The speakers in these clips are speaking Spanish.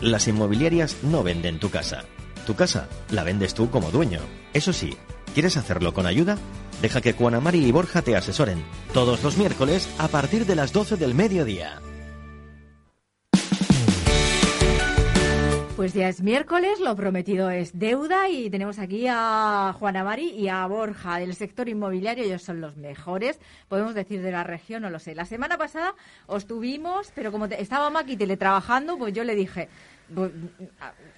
Las inmobiliarias no venden tu casa. Tu casa la vendes tú como dueño. Eso sí, ¿quieres hacerlo con ayuda? Deja que Juanamari y Borja te asesoren todos los miércoles a partir de las 12 del mediodía. Pues ya es miércoles, lo prometido es deuda y tenemos aquí a Juana Mari y a Borja del sector inmobiliario. Ellos son los mejores, podemos decir de la región, no lo sé. La semana pasada os tuvimos, pero como estaba Maki teletrabajando, pues yo le dije... Pues,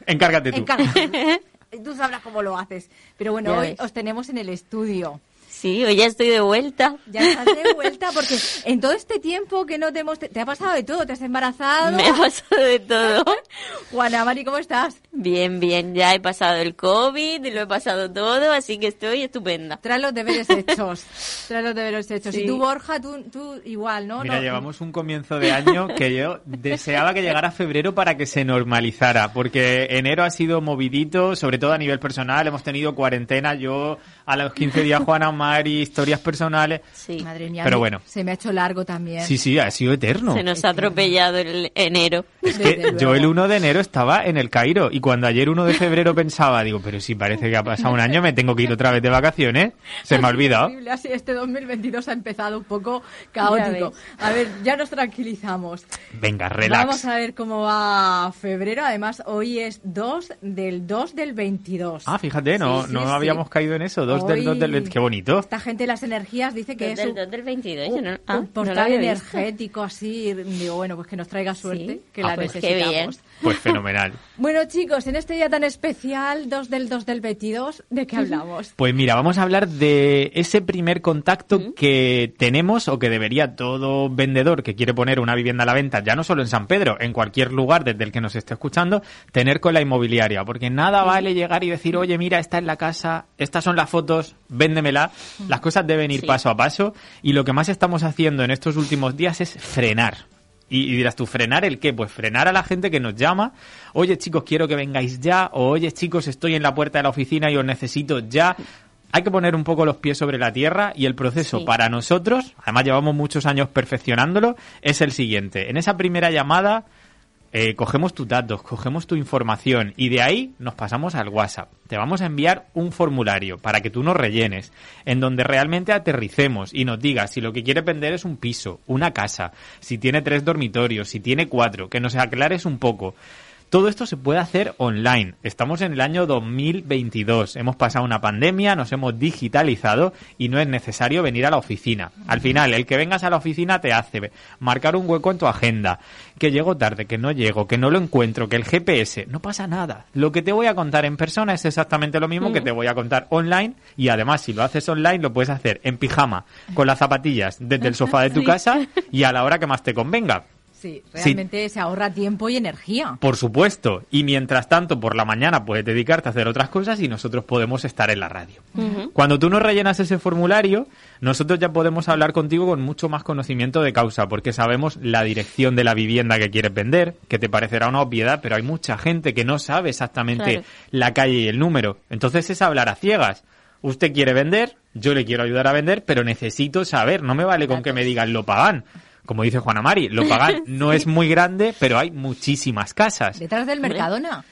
Encárgate tú. Encárgate. tú sabrás cómo lo haces. Pero bueno, hoy os tenemos en el estudio. Sí, hoy ya estoy de vuelta. Ya estás de vuelta porque en todo este tiempo que no te hemos... Te, ha pasado de todo, te has embarazado. Me ha pasado de todo. Juana Mari, ¿cómo estás? Bien, bien, ya he pasado el COVID, lo he pasado todo, así que estoy estupenda. Trae los deberes hechos. Trae los deberes hechos. Y tú, Borja, tú, tú igual, ¿no? Mira, llevamos un comienzo de año que yo deseaba que llegara febrero para que se normalizara, porque enero ha sido movidito, sobre todo a nivel personal, hemos tenido cuarentena, yo a los 15 días Juana Mari, historias personales. Sí. Madre mía. Pero bueno. Se me ha hecho largo también. Sí, sí, ha sido eterno. Se nos ha atropellado el enero. Es que yo el 1 de enero estaba en el Cairo y cuando ayer 1 de febrero pensaba, digo, pero si parece que ha pasado un año, me tengo que ir otra vez de vacaciones. Se me ha olvidado. Así este 2022 ha empezado un poco caótico. A ver, ya nos tranquilizamos. Venga, relax. Vamos a ver cómo va febrero. Además, hoy es 2 del 2 del 22. Ah, fíjate, no, no habíamos caído en eso. 2 del 2 del 22. Qué bonito. Esta gente de las energías dice que es del 2 del 22. Un, no, ah, portal energético así. Digo, bueno, pues que nos traiga suerte, que la ah, pues necesitamos. Qué bien. Pues fenomenal. bueno, chicos, en este día tan especial, 2 del 2 del 22, ¿de qué hablamos? Pues mira, vamos a hablar de ese primer contacto que tenemos o que debería todo vendedor que quiere poner una vivienda a la venta, ya no solo en San Pedro, en cualquier lugar desde el que nos esté escuchando, tener con la inmobiliaria. Porque nada vale llegar y decir, oye, mira, esta es la casa, estas son las fotos, véndemela. Las cosas deben ir Sí. paso a paso y lo que más estamos haciendo en estos últimos días es frenar. Y, y dirás tú, ¿frenar el qué? Pues frenar a la gente que nos llama. Oye, chicos, quiero que vengáis ya. O oye, chicos, estoy en la puerta de la oficina y os necesito ya. Hay que poner un poco los pies sobre la tierra y el proceso Sí. para nosotros, además llevamos muchos años perfeccionándolo, es el siguiente. En esa primera llamada eh, cogemos tus datos, cogemos tu información y de ahí nos pasamos al WhatsApp. Te vamos a enviar un formulario para que tú nos rellenes, en donde realmente aterricemos y nos digas si lo que quieres vender es un piso, una casa, si tiene tres dormitorios, si tiene cuatro, que nos aclares un poco. Todo esto se puede hacer online. Estamos en el año 2022. Hemos pasado una pandemia, nos hemos digitalizado y no es necesario venir a la oficina. Al final, el que vengas a la oficina te hace marcar un hueco en tu agenda. Que llego tarde, que no llego, que no lo encuentro, que el GPS. No pasa nada. Lo que te voy a contar en persona es exactamente lo mismo que te voy a contar online y además si lo haces online lo puedes hacer en pijama, con las zapatillas desde el sofá de tu casa y a la hora que más te convenga. Sí, realmente se ahorra tiempo y energía. Por supuesto. Y mientras tanto, por la mañana puedes dedicarte a hacer otras cosas y nosotros podemos estar en la radio. Cuando tú nos rellenas ese formulario, nosotros ya podemos hablar contigo con mucho más conocimiento de causa, porque sabemos la dirección de la vivienda que quieres vender, que te parecerá una obviedad, pero hay mucha gente que no sabe exactamente Claro. la calle y el número. Entonces es hablar a ciegas. Usted quiere vender, yo le quiero ayudar a vender, pero necesito saber, no me vale con que me digan lo pagan. Como dice Juana Mari, lo pagan no es muy grande, pero hay muchísimas casas. Detrás del Mercadona.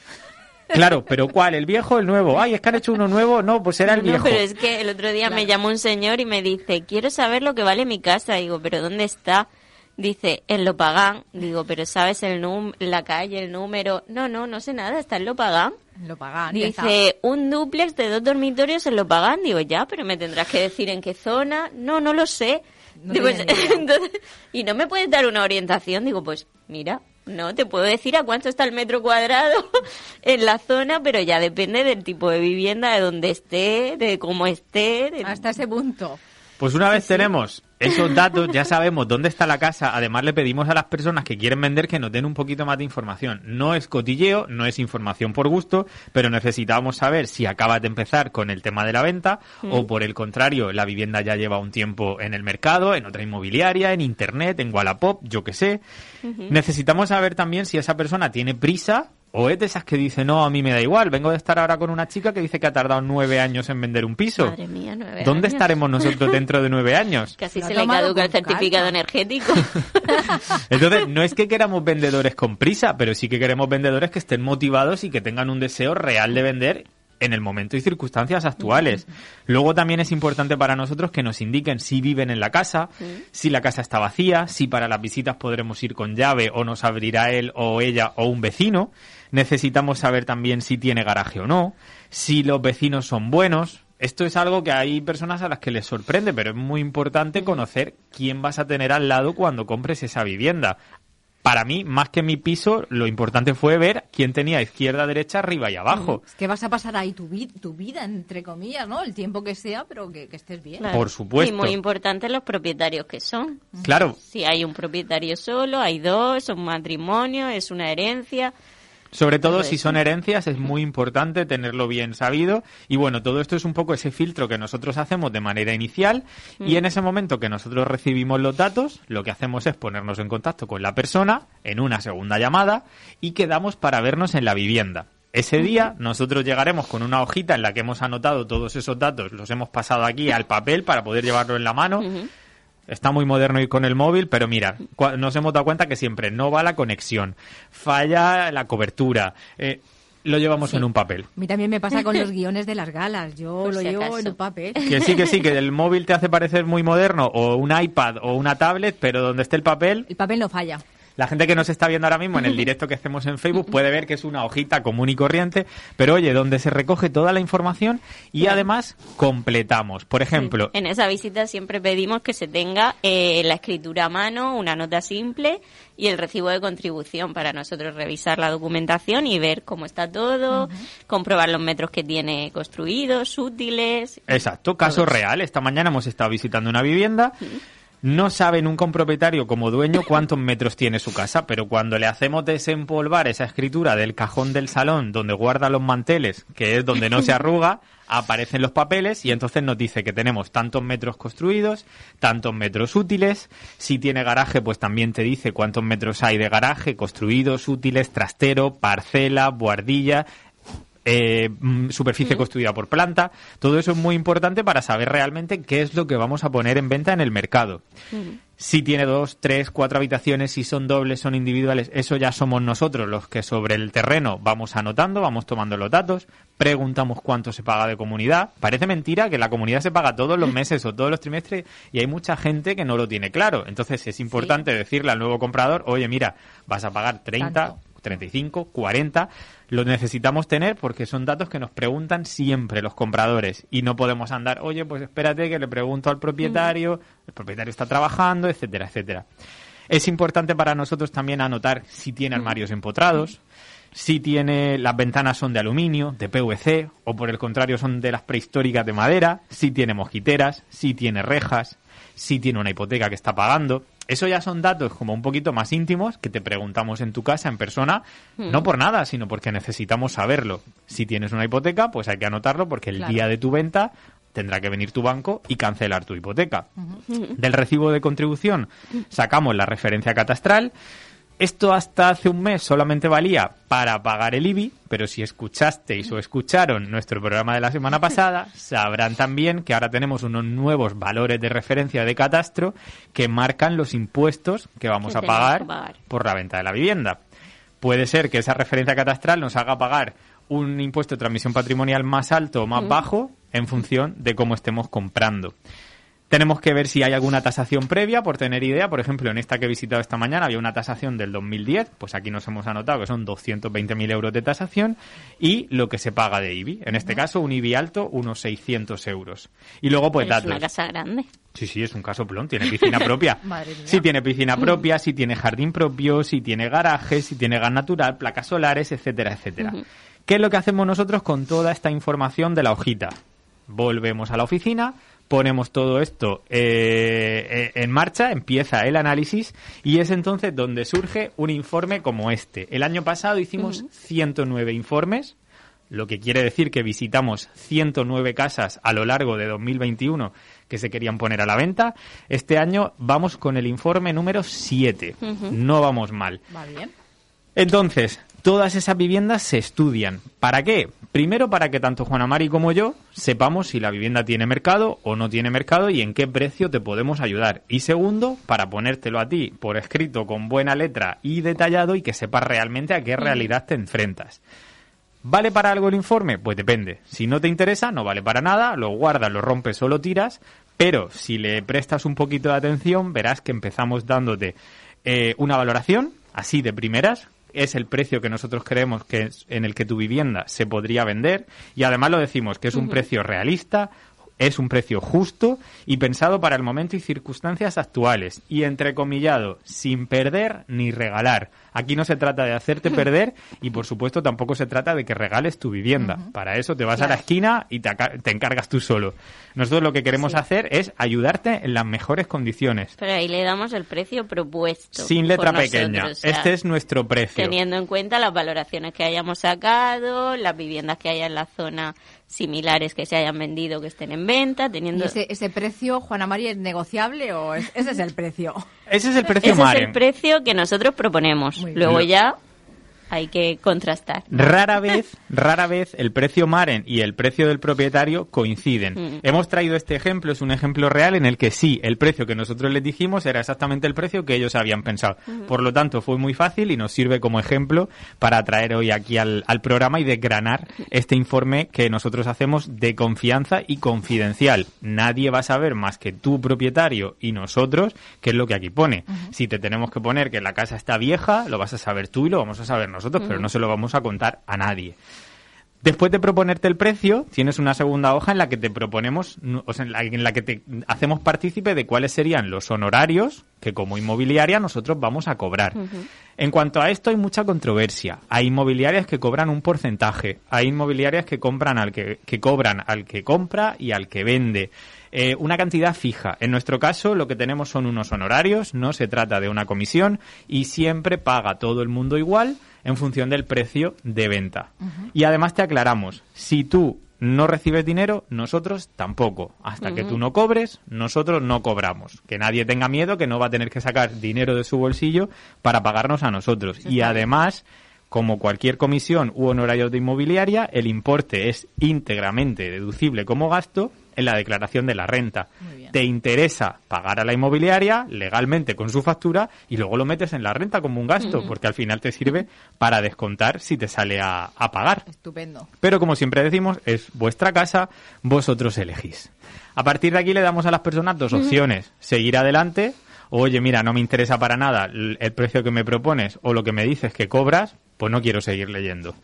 Claro, pero ¿cuál? ¿El viejo o el nuevo? Ay, es que han hecho uno nuevo. No, pues era el No, viejo. pero es que el otro día me llamó un señor y me dice, quiero saber lo que vale mi casa. Digo, ¿pero dónde está? Dice, en Lopagán. Digo, ¿pero sabes el num la calle, el número? No, no, no sé nada, está en Lopagán. Lo pagan. Dice, un dúplex de dos dormitorios en Lopagán. Digo, ya, pero me tendrás que decir en qué zona. No, no lo sé. No Digo, entonces, y no me puedes dar una orientación. Digo, pues mira, no te puedo decir a cuánto está el metro cuadrado en la zona, pero ya depende del tipo de vivienda, de dónde esté, de cómo esté. de- Hasta ese punto. Pues una vez tenemos esos datos, ya sabemos dónde está la casa. Además, le pedimos a las personas que quieren vender que nos den un poquito más de información. No es cotilleo, no es información por gusto, pero necesitamos saber si acabas de empezar con el tema de la venta o, por el contrario, la vivienda ya lleva un tiempo en el mercado, en otra inmobiliaria, en internet, en Wallapop, yo qué sé. Necesitamos saber también si esa persona tiene prisa O es de esas que dice, no, a mí me da igual, vengo de estar ahora con una chica que dice que ha tardado nueve años en vender un piso. Madre mía, nueve ¿Dónde años. estaremos nosotros dentro de nueve años? Casi se le caduca el certificado calma. energético. Entonces, no es que queramos vendedores con prisa, pero sí que queremos vendedores que estén motivados y que tengan un deseo real de vender en el momento y circunstancias actuales. Luego también es importante para nosotros que nos indiquen si viven en la casa, si la casa está vacía, si para las visitas podremos ir con llave o nos abrirá él o ella o un vecino. Necesitamos saber también si tiene garaje o no, si los vecinos son buenos. Esto es algo que hay personas a las que les sorprende, pero es muy importante conocer quién vas a tener al lado cuando compres esa vivienda. Para mí, más que mi piso, lo importante fue ver quién tenía izquierda, derecha, arriba y abajo. Es que vas a pasar ahí tu, vi- tu vida, entre comillas, ¿no? El tiempo que sea, pero que, que estés bien. Claro. Por supuesto. Y muy importante los propietarios que son. Claro, Si hay un propietario solo, hay dos, es un matrimonio, es una herencia. Sobre todo si son herencias es muy importante tenerlo bien sabido. Y bueno, todo esto es un poco ese filtro que nosotros hacemos de manera inicial. Y en ese momento que nosotros recibimos los datos, lo que hacemos es ponernos en contacto con la persona en una segunda llamada y quedamos para vernos en la vivienda. Ese día nosotros llegaremos con una hojita en la que hemos anotado todos esos datos, los hemos pasado aquí al papel para poder llevarlo en la mano. Está muy moderno ir con el móvil, pero mira, cua- nos hemos dado cuenta que siempre no va la conexión, falla la cobertura. eh, lo llevamos en un papel. A mí también me pasa con los guiones de las galas. Yo Por lo si llevo acaso. en un papel. Que sí, que sí, que el móvil te hace parecer muy moderno, o un iPad o una tablet, pero donde esté el papel, El papel no falla. La gente que nos está viendo ahora mismo en el directo que hacemos en Facebook puede ver que es una hojita común y corriente, pero oye, donde se recoge toda la información y además completamos. Por ejemplo, En esa visita siempre pedimos que se tenga eh, la escritura a mano, una nota simple y el recibo de contribución para nosotros revisar la documentación y ver cómo está todo, comprobar los metros que tiene construidos, útiles. Exacto, caso real. Esta mañana hemos estado visitando una vivienda. No sabe nunca un propietario como dueño cuántos metros tiene su casa, pero cuando le hacemos desempolvar esa escritura del cajón del salón donde guarda los manteles, que es donde no se arruga, aparecen los papeles y entonces nos dice que tenemos tantos metros construidos, tantos metros útiles. Si tiene garaje, pues también te dice cuántos metros hay de garaje, construidos, útiles, trastero, parcela, buhardilla, eh, mm, superficie construida por planta. Todo eso es muy importante para saber realmente qué es lo que vamos a poner en venta en el mercado. Si tiene dos, tres, cuatro habitaciones, si son dobles, son individuales, eso ya somos nosotros los que sobre el terreno vamos anotando, vamos tomando los datos, preguntamos cuánto se paga de comunidad. Parece mentira que la comunidad se paga todos los meses o todos los trimestres y hay mucha gente que no lo tiene claro. Entonces es importante decirle al nuevo comprador, oye, mira, vas a pagar 30, Tanto. 35, 40, lo necesitamos tener porque son datos que nos preguntan siempre los compradores y no podemos andar, oye, pues espérate que le pregunto al propietario, el propietario está trabajando, etcétera, etcétera. Es importante para nosotros también anotar si tiene armarios empotrados, si tiene las ventanas son de aluminio, de PVC o por el contrario son de las prehistóricas de madera, si tiene mosquiteras, si tiene rejas, si tiene una hipoteca que está pagando. Eso ya son datos como un poquito más íntimos que te preguntamos en tu casa, en persona, no por nada, sino porque necesitamos saberlo. Si tienes una hipoteca, pues hay que anotarlo porque el Claro. día de tu venta tendrá que venir tu banco y cancelar tu hipoteca. Del recibo de contribución sacamos la referencia catastral. Esto hasta hace un mes solamente valía para pagar el IBI, pero si escuchasteis o escucharon nuestro programa de la semana pasada, sabrán también que ahora tenemos unos nuevos valores de referencia de catastro que marcan los impuestos que vamos a pagar pagar. por la venta de la vivienda. Puede ser que esa referencia catastral nos haga pagar un impuesto de transmisión patrimonial más alto o más bajo en función de cómo estemos comprando. Tenemos que ver si hay alguna tasación previa, por tener idea. Por ejemplo, en esta que he visitado esta mañana había una tasación del 2010, pues aquí nos hemos anotado que son 220.000 euros de tasación y lo que se paga de IBI. En este caso, un IBI alto, unos 600 euros. Y luego, pues Pero es datos. una casa grande. Sí, sí, es un caso plón, tiene piscina propia. Madre mía. Si tiene piscina propia, si tiene jardín propio, si tiene garaje, si tiene gas natural, placas solares, etcétera, etcétera. ¿Qué es lo que hacemos nosotros con toda esta información de la hojita? Volvemos a la oficina, ponemos todo esto eh, eh, en marcha, empieza el análisis y es entonces donde surge un informe como este. El año pasado hicimos 109 informes, lo que quiere decir que visitamos 109 casas a lo largo de 2021 que se querían poner a la venta. Este año vamos con el informe número 7. No vamos mal. Va bien. Entonces, Todas esas viviendas se estudian. ¿Para qué? Primero para que tanto Juana Mari como yo sepamos si la vivienda tiene mercado o no tiene mercado y en qué precio te podemos ayudar. Y segundo, para ponértelo a ti por escrito con buena letra y detallado y que sepas realmente a qué realidad te enfrentas. ¿Vale para algo el informe? Pues depende. Si no te interesa, no vale para nada, lo guardas, lo rompes o lo tiras, pero si le prestas un poquito de atención, verás que empezamos dándote eh, una valoración, así de primeras, es el precio que nosotros creemos que es en el que tu vivienda se podría vender. Y además lo decimos que es un precio realista, es un precio justo y pensado para el momento y circunstancias actuales. Y entrecomillado, sin perder ni regalar. Aquí no se trata de hacerte perder y por supuesto tampoco se trata de que regales tu vivienda. Para eso te vas a la esquina y te, encargas tú solo. Nosotros lo que queremos hacer es ayudarte en las mejores condiciones. Pero ahí le damos el precio propuesto. Sin letra pequeña. nosotros, o sea, este es nuestro precio. Teniendo en cuenta las valoraciones que hayamos sacado, las viviendas que haya en la zona similares que se hayan vendido, que estén en venta, ¿Y teniendo... ese, ese precio, Juana María, es negociable o es- ese es el precio? Ese es el precio Ese es el precio que nosotros proponemos. Luego ya hay que contrastar. Rara vez, rara vez el precio Maren y el precio del propietario coinciden. Mm. Hemos traído este ejemplo, es un ejemplo real en el que sí, el precio que nosotros les dijimos era exactamente el precio que ellos habían pensado. Por lo tanto, fue muy fácil y nos sirve como ejemplo para traer hoy aquí al, al programa y desgranar este informe que nosotros hacemos de confianza y confidencial. Nadie va a saber más que tu propietario y nosotros qué es lo que aquí pone. Si te tenemos que poner que la casa está vieja, lo vas a saber tú y lo vamos a saber nosotros, pero no se lo vamos a contar a nadie. Después de proponerte el precio, tienes una segunda hoja en la que te proponemos, o sea, en la, en la que te hacemos partícipe de cuáles serían los honorarios que como inmobiliaria nosotros vamos a cobrar. En cuanto a esto hay mucha controversia. Hay inmobiliarias que cobran un porcentaje, hay inmobiliarias que compran al que, que cobran al que compra y al que vende. Eh, una cantidad fija. En nuestro caso, lo que tenemos son unos honorarios, no se trata de una comisión y siempre paga todo el mundo igual en función del precio de venta. Y además te aclaramos, si tú no recibes dinero, nosotros tampoco. Hasta que tú no cobres, nosotros no cobramos. Que nadie tenga miedo que no va a tener que sacar dinero de su bolsillo para pagarnos a nosotros. Y además, como cualquier comisión u honorario de inmobiliaria, el importe es íntegramente deducible como gasto en la declaración de la renta. Te interesa pagar a la inmobiliaria legalmente con su factura y luego lo metes en la renta como un gasto, porque al final te sirve para descontar si te sale a, a pagar. Estupendo. Pero como siempre decimos, es vuestra casa, vosotros elegís. A partir de aquí le damos a las personas dos opciones. Seguir adelante, oye, mira, no me interesa para nada el precio que me propones o lo que me dices que cobras, pues no quiero seguir leyendo.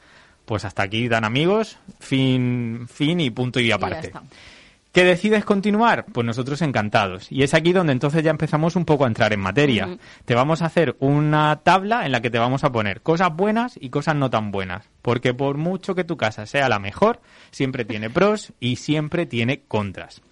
Pues hasta aquí dan amigos, fin, fin y punto y aparte. ¿Que decides continuar? Pues nosotros encantados. Y es aquí donde entonces ya empezamos un poco a entrar en materia. Te vamos a hacer una tabla en la que te vamos a poner cosas buenas y cosas no tan buenas. Porque por mucho que tu casa sea la mejor, siempre tiene pros y siempre tiene contras.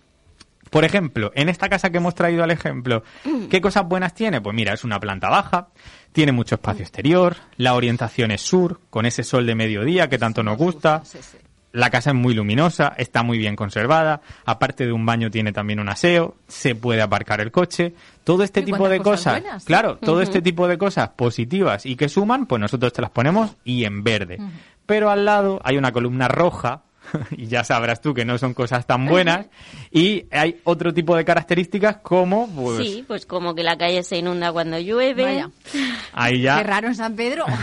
Por ejemplo, en esta casa que hemos traído al ejemplo, ¿qué cosas buenas tiene? Pues mira, es una planta baja, tiene mucho espacio exterior, la orientación es sur, con ese sol de mediodía que tanto nos gusta. La casa es muy luminosa, está muy bien conservada, aparte de un baño tiene también un aseo, se puede aparcar el coche, todo este tipo de cosas cosas, buenas, sí. claro, todo este tipo de cosas positivas y que suman, pues nosotros te las ponemos y en verde. Pero al lado hay una columna roja y ya sabrás tú que no son cosas tan buenas y hay otro tipo de características como pues Sí, pues como que la calle se inunda cuando llueve. Vaya. ahí Qué ya raro en San Pedro.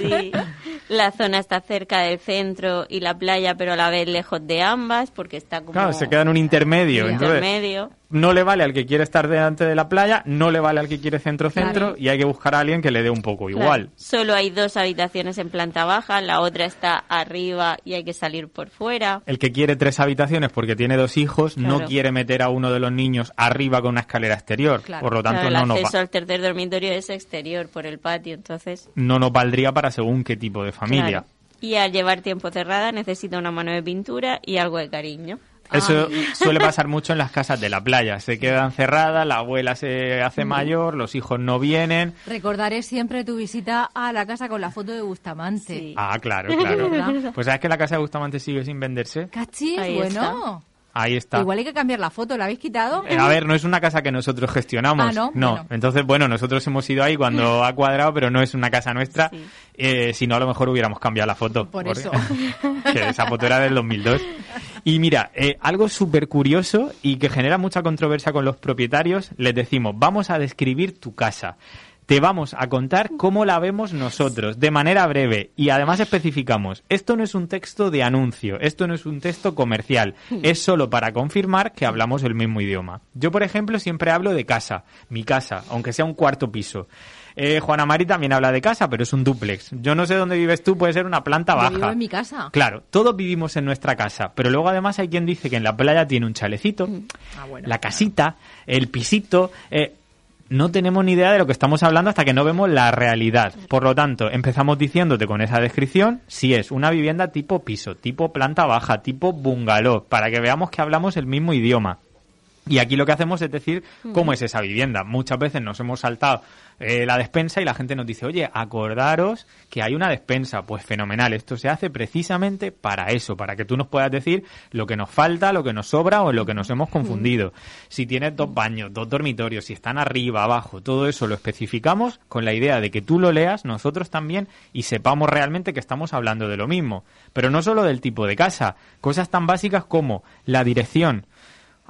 Sí. La zona está cerca del centro y la playa, pero a la vez lejos de ambas, porque está como... claro, se queda en un intermedio, un entonces intermedio. no le vale al que quiere estar delante de la playa, no le vale al que quiere centro-centro Claro. y hay que buscar a alguien que le dé un poco Claro, igual. Solo hay dos habitaciones en planta baja, la otra está arriba y hay que salir por fuera. El que quiere tres habitaciones porque tiene dos hijos no Claro. quiere meter a uno de los niños arriba con una escalera exterior. Claro. Por lo tanto, Claro, no, el nos acceso va- al tercer dormitorio es exterior por el patio, entonces... no nos valdría para según qué tipo de familia. claro. Y al llevar tiempo cerrada necesita una mano de pintura y algo de cariño. Eso suele pasar mucho en las casas de la playa. Se quedan cerradas, la abuela se hace mayor, los hijos no vienen. Recordaré siempre tu visita a la casa con la foto de Bustamante. Sí. Ah, claro, claro. ¿Verdad? Pues sabes que la casa de Bustamante sigue sin venderse. Cachis, Ahí bueno. Ahí está. Igual hay que cambiar la foto, ¿la habéis quitado? Eh, a ver, no es una casa que nosotros gestionamos. Ah, ¿no? Bueno. Entonces, bueno, nosotros hemos ido ahí cuando ha cuadrado, pero no es una casa nuestra. Sí. Eh, si no, a lo mejor hubiéramos cambiado la foto. Por Porque- eso. que esa foto era del 2002. Y mira, eh, algo súper curioso y que genera mucha controversia con los propietarios, les decimos, vamos a describir tu casa. Te vamos a contar cómo la vemos nosotros, de manera breve. Y además especificamos, esto no es un texto de anuncio, esto no es un texto comercial, es solo para confirmar que hablamos el mismo idioma. Yo, por ejemplo, siempre hablo de casa, mi casa, aunque sea un cuarto piso. Eh, Juana Mari también habla de casa, pero es un dúplex. Yo no sé dónde vives tú, puede ser una planta Yo baja. vivo en mi casa. Claro, todos vivimos en nuestra casa, pero luego además hay quien dice que en la playa tiene un chalecito, Ah, bueno. la casita, el pisito. eh, no tenemos ni idea de lo que estamos hablando hasta que no vemos la realidad. Por lo tanto, empezamos diciéndote con esa descripción si es una vivienda tipo piso, tipo planta baja, tipo bungalow, para que veamos que hablamos el mismo idioma. Y aquí lo que hacemos es decir cómo es esa vivienda. Muchas veces nos hemos saltado eh, la despensa y la gente nos dice, oye, acordaros que hay una despensa. Pues fenomenal, esto se hace precisamente para eso, para que tú nos puedas decir lo que nos falta, lo que nos sobra o lo que nos hemos confundido. Si tienes dos baños, dos dormitorios, si están arriba, abajo, todo eso lo especificamos con la idea de que tú lo leas, nosotros también, y sepamos realmente que estamos hablando de lo mismo. Pero no solo del tipo de casa, cosas tan básicas como la dirección.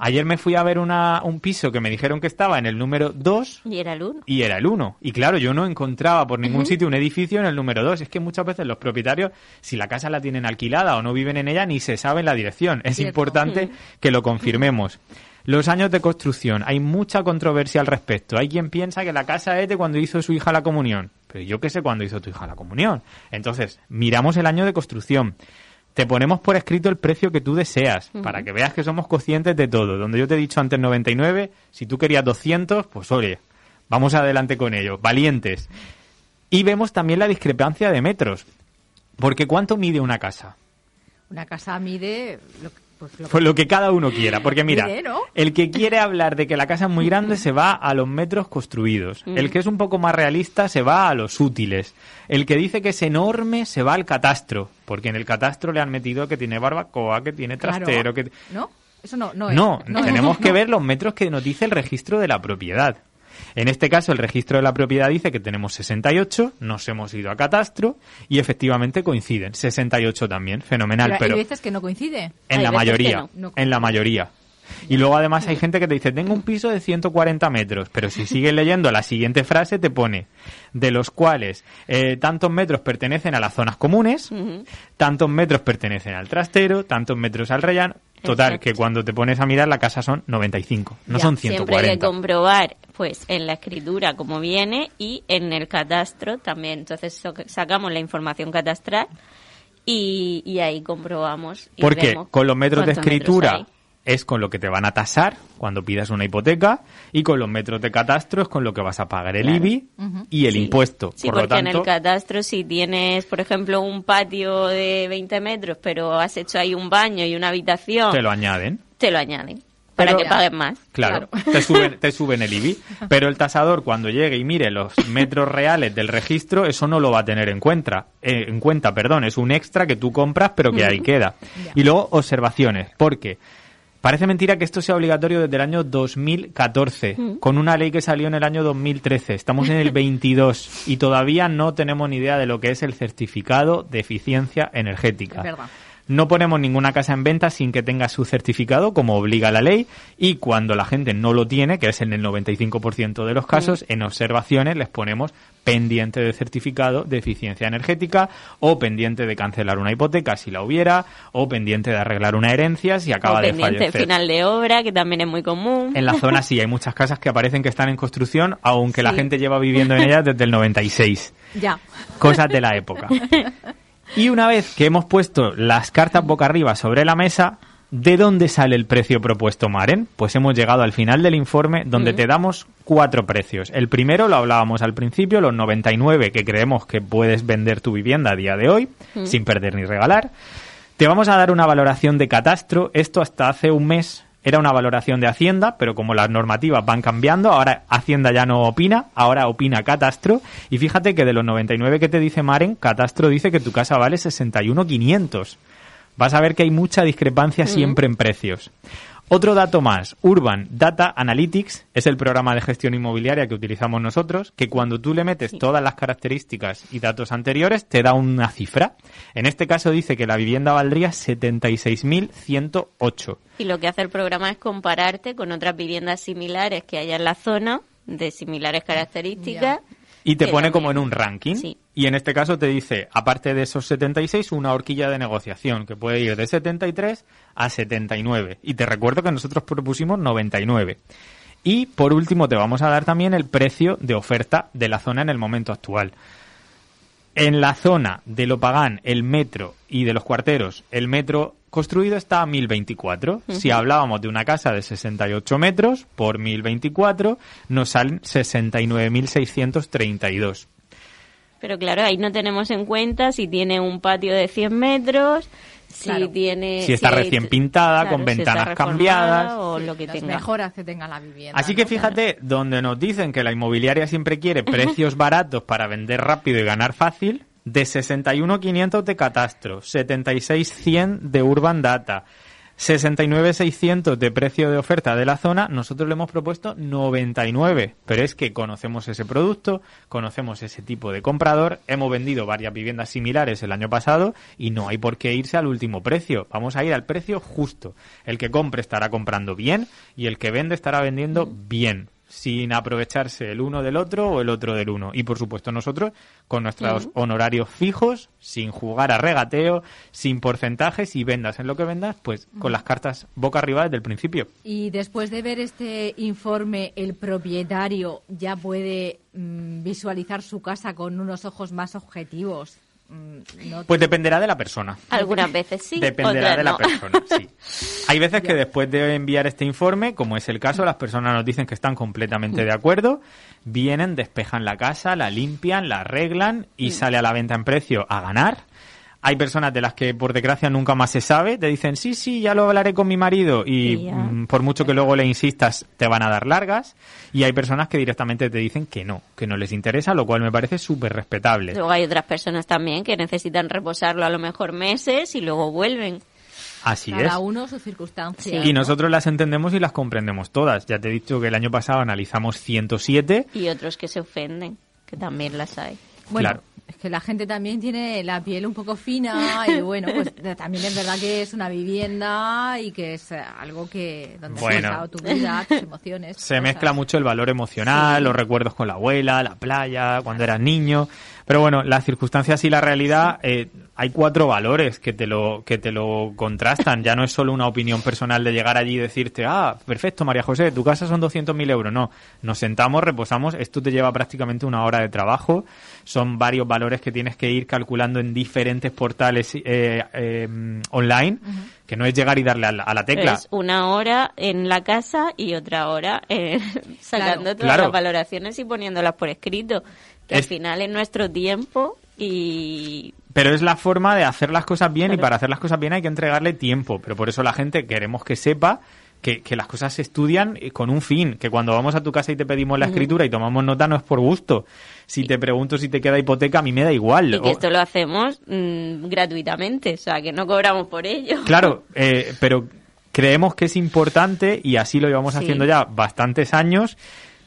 Ayer me fui a ver una, un piso que me dijeron que estaba en el número 2 Y era el uno. y era el 1. Y claro, yo no encontraba por ningún sitio un edificio en el número 2. Es que muchas veces los propietarios, si la casa la tienen alquilada o no viven en ella, ni se sabe la dirección. Es Cierto. importante que lo confirmemos. Los años de construcción, hay mucha controversia al respecto. Hay quien piensa que la casa es de cuando hizo su hija la comunión. Pero yo qué sé cuándo hizo tu hija la comunión. Entonces, miramos el año de construcción. Te ponemos por escrito el precio que tú deseas, para que veas que somos conscientes de todo. Donde yo te he dicho antes 99, si tú querías 200, pues oye, vamos adelante con ello, valientes. Y vemos también la discrepancia de metros. Porque ¿cuánto mide una casa? Una casa mide pues, lo que- Pues lo que cada uno quiera. Porque mira, el que quiere hablar de que la casa es muy grande se va a los metros construidos. El que es un poco más realista se va a los útiles. El que dice que es enorme se va al catastro. Porque en el catastro le han metido que tiene barbacoa, que tiene Claro. trastero, que... ¿No? Eso no, no es. No, es. tenemos que ver los metros que nos dice el registro de la propiedad. En este caso, el registro de la propiedad dice que tenemos 68, nos hemos ido a catastro y efectivamente coinciden. 68 también, fenomenal, Pero, pero, hay veces que no coincide. en Hay la mayoría, no. No. en la mayoría. Y luego además hay gente que te dice, tengo un piso de 140 metros, pero si sigues leyendo la siguiente frase te pone, de los cuales eh, tantos metros pertenecen a las zonas comunes, tantos metros pertenecen al trastero, tantos metros al rellano. Total, Exacto. que cuando te pones a mirar la casa son 95, no Ya, son Siempre hay que 140. comprobar, pues, en la escritura como viene y en el catastro también. Entonces sacamos la información catastral y, y ahí comprobamos. Y Porque vemos con los metros de metros escritura hay. Es con lo que te van a tasar cuando pidas una hipoteca y con los metros de catastro es con lo que vas a pagar el Claro. IBI y el Sí. impuesto. Sí, Por lo porque en tanto, el catastro si tienes, por ejemplo, un patio de 20 metros, pero has hecho ahí un baño y una habitación, te lo añaden. te lo añaden para Pero- que paguen más. Claro, Te, suben, te suben el IBI. Pero el tasador, cuando llegue y mire los metros reales del registro, eso no lo va a tener en cuenta. eh, en cuenta, perdón, es un extra que tú compras, pero que ahí queda. Y luego, observaciones. Porque parece mentira que esto sea obligatorio desde el año 2014, con una ley que salió en el año 2013. Estamos en el 22 y todavía no tenemos ni idea de lo que es el certificado de eficiencia energética. Es verdad. No ponemos ninguna casa en venta sin que tenga su certificado, como obliga la ley, y cuando la gente no lo tiene, que es en el 95% de los casos, en observaciones les ponemos pendiente de certificado de eficiencia energética, o pendiente de cancelar una hipoteca si la hubiera, o pendiente de arreglar una herencia si acaba o de pendiente fallecer. final de obra, que también es muy común. En la zona sí, hay muchas casas que aparecen que están en construcción, aunque la gente lleva viviendo en ellas desde el 96 Ya. cosas de la época. Y una vez que hemos puesto las cartas boca arriba sobre la mesa, ¿de dónde sale el precio propuesto, Maren? Pues hemos llegado al final del informe donde te damos cuatro precios. El primero lo hablábamos al principio, los 99 que creemos que puedes vender tu vivienda a día de hoy, sin perder ni regalar. Te vamos a dar una valoración de catastro. Esto hasta hace un mes era una valoración de Hacienda, pero como las normativas van cambiando, ahora Hacienda ya no opina, ahora opina Catastro. Y fíjate que de los 99 que te dice Maren, Catastro dice que tu casa vale 61.500. vas a ver que hay mucha discrepancia siempre en precios. Otro dato más, Urban Data Analytics es el programa de gestión inmobiliaria que utilizamos nosotros, que cuando tú le metes todas las características y datos anteriores te da una cifra. En este caso dice que la vivienda valdría 76.108. Y lo que hace el programa es compararte con otras viviendas similares que haya en la zona de similares características. Y te pone también- como en un ranking. Sí. Y en este caso te dice, aparte de esos 76, una horquilla de negociación que puede ir de 73 a 79. Y te recuerdo que nosotros propusimos 99. Y por último te vamos a dar también el precio de oferta de la zona en el momento actual. En la zona de Lopagán, el metro y de los cuarteros, el metro construido está a 1024. Si hablábamos de una casa de 68 metros por 1024, nos salen 69.632. Pero claro, ahí no tenemos en cuenta si tiene un patio de 100 metros, si Claro. tiene... Si está recién pintada, con ventanas cambiadas. O lo que Las tenga. mejoras que tenga la vivienda. Así que ¿no? fíjate, donde nos dicen que la inmobiliaria siempre quiere precios baratos para vender rápido y ganar fácil, de 61.500 de Catastro, 76.100 de Urban Data, 69.600 de precio de oferta de la zona, nosotros le hemos propuesto 99. Pero es que conocemos ese producto, conocemos ese tipo de comprador, hemos vendido varias viviendas similares el año pasado y no hay por qué irse al último precio. Vamos a ir al precio justo. El que compre estará comprando bien y el que vende estará vendiendo bien sin aprovecharse el uno del otro o el otro del uno. Y por supuesto nosotros con nuestros honorarios fijos, sin jugar a regateo, sin porcentajes y vendas en lo que vendas, pues con las cartas boca arriba desde el principio. Y después de ver este informe, el propietario ya puede mm, visualizar su casa con unos ojos más objetivos. Mm, no Pues dependerá de la persona. Algunas veces sí, Dependerá otras de la no. persona, sí. Hay veces que después de enviar este informe, como es el caso, las personas nos dicen que están completamente de acuerdo, vienen, despejan la casa, la limpian, la arreglan y sale a la venta en precio a ganar. Hay personas de las que por desgracia nunca más se sabe, te dicen sí, sí, ya lo hablaré con mi marido y mm, por mucho que luego le insistas te van a dar largas y hay personas que directamente te dicen que no, que no les interesa, lo cual me parece súper respetable. Luego hay otras personas también que necesitan reposarlo a lo mejor meses y luego vuelven. Así Cada es. uno su circunstancia. Y nosotros las entendemos y las comprendemos todas. Ya te he dicho que el año pasado analizamos 107. Y otros que se ofenden, que también las hay. Bueno, Claro. Es que la gente también tiene la piel un poco fina y bueno, pues eh, también es verdad que es una vivienda y que es eh, algo que donde Bueno. has pasado tu vida, tus emociones. Se cosas. mezcla mucho el valor emocional, los recuerdos con la abuela, la playa, cuando eras niño. Pero bueno, las circunstancias y la realidad, eh, hay cuatro valores que te lo que te lo contrastan. Ya no es solo una opinión personal de llegar allí y decirte, ah, perfecto, María José, tu casa son 200.000 euros. No, nos sentamos, reposamos. Esto te lleva prácticamente una hora de trabajo. Son varios valores que tienes que ir calculando en diferentes portales eh, eh, online, que no es llegar y darle a la, a la tecla. Es una hora en la casa y otra hora eh, sacando Claro. todas Claro. las valoraciones y poniéndolas por escrito. Que Es- al final es nuestro tiempo y Pero es la forma de hacer las cosas bien y para hacer las cosas bien hay que entregarle tiempo. Pero por eso la gente queremos que sepa que, que las cosas se estudian eh, con un fin. Que cuando vamos a tu casa y te pedimos la escritura y tomamos nota no es por gusto. Si te pregunto si te queda hipoteca, a mí me da igual. y que esto lo hacemos mm, gratuitamente, o sea, que no cobramos por ello. Claro, eh, pero creemos que es importante y así lo llevamos Sí. haciendo ya bastantes años.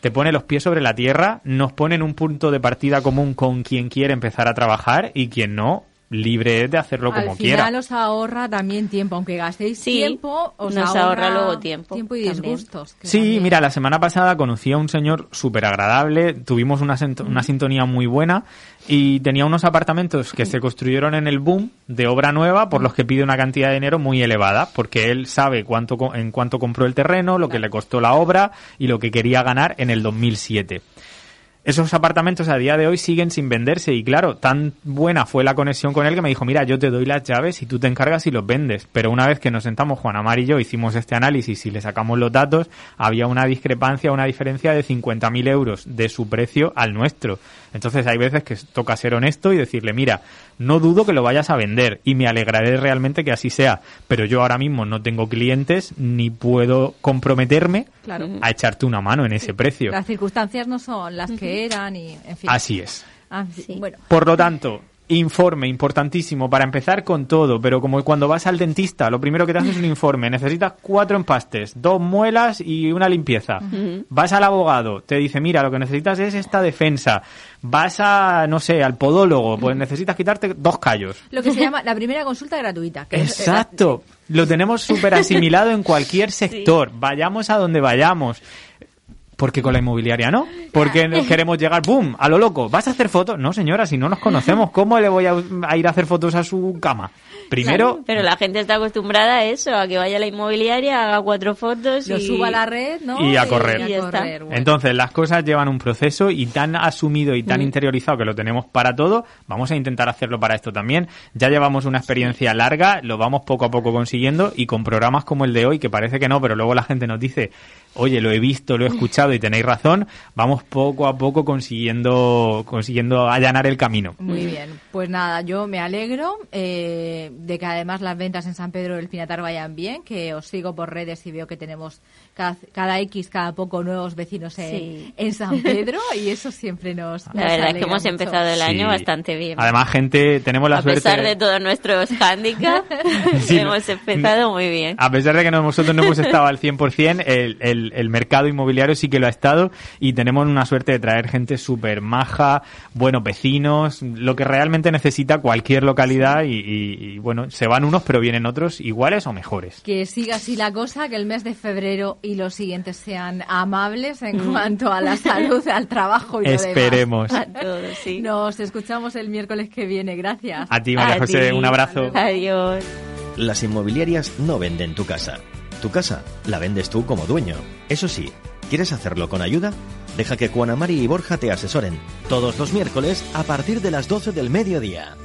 Te pone los pies sobre la tierra, nos pone en un punto de partida común con quien quiere empezar a trabajar y quien no, libre es de hacerlo como Al quiera. final os ahorra también tiempo, aunque gastéis Sí, tiempo, os nos ahorra luego tiempo Tiempo y también. disgustos. Sí, también- mira, la semana pasada conocí a un señor súper agradable, tuvimos una, una sintonía muy buena y tenía unos apartamentos que se construyeron en el boom de obra nueva por los que pide una cantidad de dinero muy elevada, porque él sabe cuánto co- en cuánto compró el terreno, lo que le costó la obra y lo que quería ganar en el 2007. Esos apartamentos a día de hoy siguen sin venderse y claro, tan buena fue la conexión con él que me dijo, mira, yo te doy las llaves y tú te encargas y los vendes. Pero una vez que nos sentamos Juan Amar y yo, hicimos este análisis y le sacamos los datos, había una discrepancia, una diferencia de 50.000 euros de su precio al nuestro. Entonces hay veces que toca ser honesto y decirle, mira, no dudo que lo vayas a vender y me alegraré realmente que así sea, pero yo ahora mismo no tengo clientes ni puedo comprometerme Claro. a echarte una mano en ese precio. Las circunstancias no son las que eran y, en fin. Así es. Ah, sí, Sí. Bueno, Por lo tanto, Informe, importantísimo, para empezar con todo, pero como cuando vas al dentista, lo primero que te haces es un informe, necesitas cuatro empastes, dos muelas y una limpieza. Vas al abogado, te dice, mira, lo que necesitas es esta defensa. Vas a, no sé, al podólogo, pues necesitas quitarte dos callos. Lo que se llama la primera consulta gratuita. que es- Exacto. Lo tenemos súper asimilado en cualquier sector. Vayamos a donde vayamos. Porque con la inmobiliaria no. Porque queremos llegar, ¡boom! A lo loco. ¿Vas a hacer fotos? No, señora, si no nos conocemos, ¿cómo le voy a, a ir a hacer fotos a su cama? Primero, Pero la gente está acostumbrada a eso, a que vaya a la inmobiliaria, haga cuatro fotos Lo y... suba a la red, ¿no? Y a correr. Y a Y ya está. correr, bueno. Entonces, las cosas llevan un proceso y tan asumido y tan Mm. interiorizado que lo tenemos para todo, vamos a intentar hacerlo para esto también. Ya llevamos una experiencia larga, lo vamos poco a poco consiguiendo y con programas como el de hoy, que parece que no, pero luego la gente nos dice, oye, lo he visto, lo he escuchado y tenéis razón, vamos poco a poco consiguiendo, consiguiendo allanar el camino. Muy bien, pues nada, yo me alegro eh, de que además las ventas en San Pedro del Pinatar vayan bien, que os sigo por redes y veo que tenemos cada, cada X, cada poco nuevos vecinos en, Sí. en San Pedro y eso siempre nos... La nos verdad es que hemos mucho. empezado el Sí. año bastante bien. Además, gente, tenemos la a suerte... pesar de todos nuestros hándicaps, Sí, hemos empezado muy bien. A pesar de que no- nosotros no hemos estado al 100%, el, el, el mercado inmobiliario sí que lo ha estado y tenemos una suerte de traer gente súper maja, buenos vecinos, lo que realmente necesita cualquier localidad y, y- y, bueno, se van unos pero vienen otros iguales o mejores. Que siga así la cosa, que el mes de febrero y los siguientes sean amables en cuanto a la salud, al trabajo y lo demás. Esperemos. A todos, sí. Nos escuchamos el miércoles que viene. Gracias. A ti, María A José, ti. un abrazo. Adiós. Las inmobiliarias no venden tu casa. Tu casa la vendes tú como dueño. Eso sí, ¿quieres hacerlo con ayuda? Deja que Juana Mari y Borja te asesoren todos los miércoles a partir de las 12 del mediodía.